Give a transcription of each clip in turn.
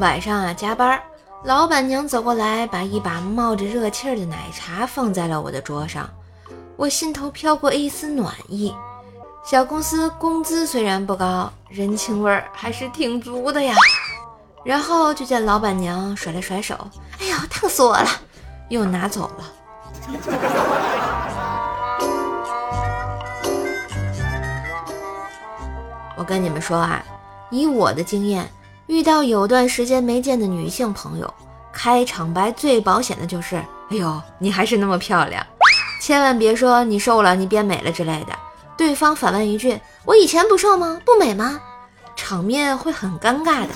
晚上啊加班，老板娘走过来，把一把冒着热气儿的奶茶放在了我的桌上，我心头飘过一丝暖意。小公司工资虽然不高，人情味儿还是挺足的呀。然后就见老板娘甩了甩手，哎呦，烫死我了，又拿走了。我跟你们说啊，以我的经验，遇到有段时间没见的女性朋友，开场白最保险的就是：“哎呦，你还是那么漂亮。”千万别说你瘦了，你变美了之类的。对方反问一句：“我以前不瘦吗？不美吗？”场面会很尴尬的。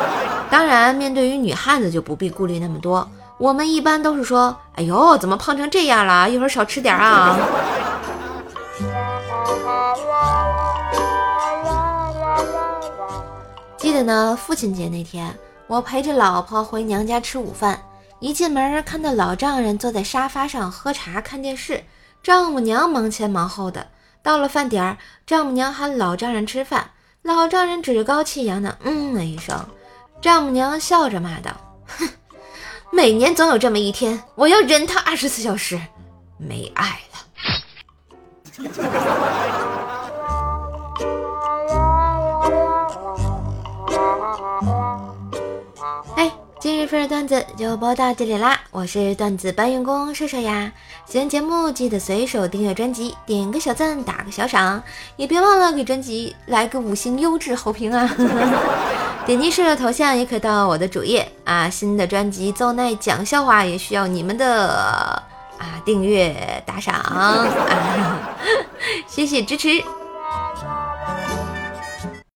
当然，面对于女汉子就不必顾虑那么多。我们一般都是说：“哎呦，怎么胖成这样了？一会儿少吃点啊。” 记得呢，父亲节那天，我陪着老婆回娘家吃午饭，一进门看到老丈人坐在沙发上喝茶看电视，丈母娘忙前忙后的。到了饭点儿，丈母娘喊老丈人吃饭，老丈人趾高气扬的嗯了一声，丈母娘笑着骂道：“哼。”每年总有这么一天，我要忍他二十四小时，没爱了。今日份的段子就播到这里啦！我是段子搬运工射射呀。喜欢节目记得随手订阅专辑，点个小赞，打个小赏，也别忘了给专辑来个五星优质好评啊！点击射手头像也可到我的主页啊！新的专辑《奏奈讲笑话》也需要你们的啊订阅打赏啊！谢谢支持。